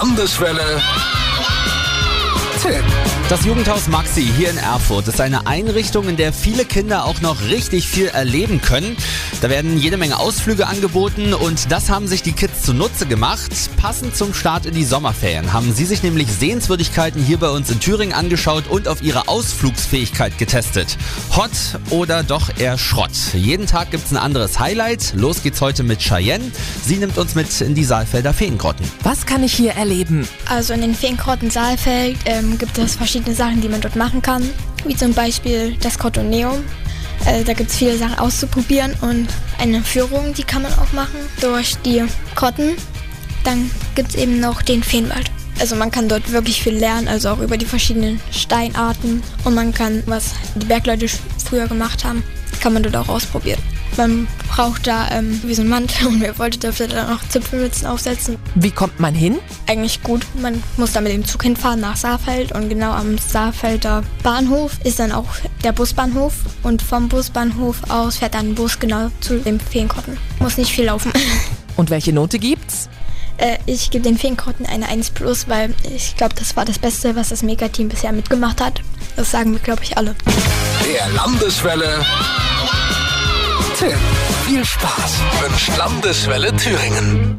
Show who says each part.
Speaker 1: Landeswelle. Tipp.
Speaker 2: Das Jugendhaus Maxi hier in Erfurt ist eine Einrichtung, in der viele Kinder auch noch richtig viel erleben können. Da werden jede Menge Ausflüge angeboten und das haben sich die Kids zunutze gemacht. Passend zum Start in die Sommerferien haben sie sich nämlich Sehenswürdigkeiten hier bei uns in Thüringen angeschaut und auf ihre Ausflugsfähigkeit getestet. Hot oder doch eher Schrott? Jeden Tag gibt's ein anderes Highlight. Los geht's heute mit Cheyenne. Sie nimmt uns mit in die Saalfelder Feengrotten.
Speaker 3: Was kann ich hier erleben?
Speaker 4: Also in den Feenkrotten Saalfeld ähm, gibt es verschiedene Sachen, die man dort machen kann, wie zum Beispiel das Kottoneum. Äh, da gibt es viele Sachen auszuprobieren und eine Führung, die kann man auch machen durch die Krotten. Dann gibt es eben noch den Feenwald. Also man kann dort wirklich viel lernen, also auch über die verschiedenen Steinarten und man kann, was die Bergleute früher gemacht haben, kann man dort auch ausprobieren. Man braucht da ähm, wie so einen Mantel und wer wollte, dürfte da noch Zipfelmützen aufsetzen.
Speaker 3: Wie kommt man hin?
Speaker 4: Eigentlich gut. Man muss da mit dem Zug hinfahren nach Saarfeld und genau am Saarfelder Bahnhof ist dann auch der Busbahnhof und vom Busbahnhof aus fährt dann ein Bus genau zu dem Feenkotten. Muss nicht viel laufen.
Speaker 3: Und welche Note gibt's?
Speaker 4: Äh, ich gebe den Feenkotten eine 1 plus, weil ich glaube, das war das Beste, was das Megateam bisher mitgemacht hat. Das sagen wir, glaube ich, alle.
Speaker 1: Der Landeswelle. Tipp. Viel Spaß wünscht Landeswelle Thüringen.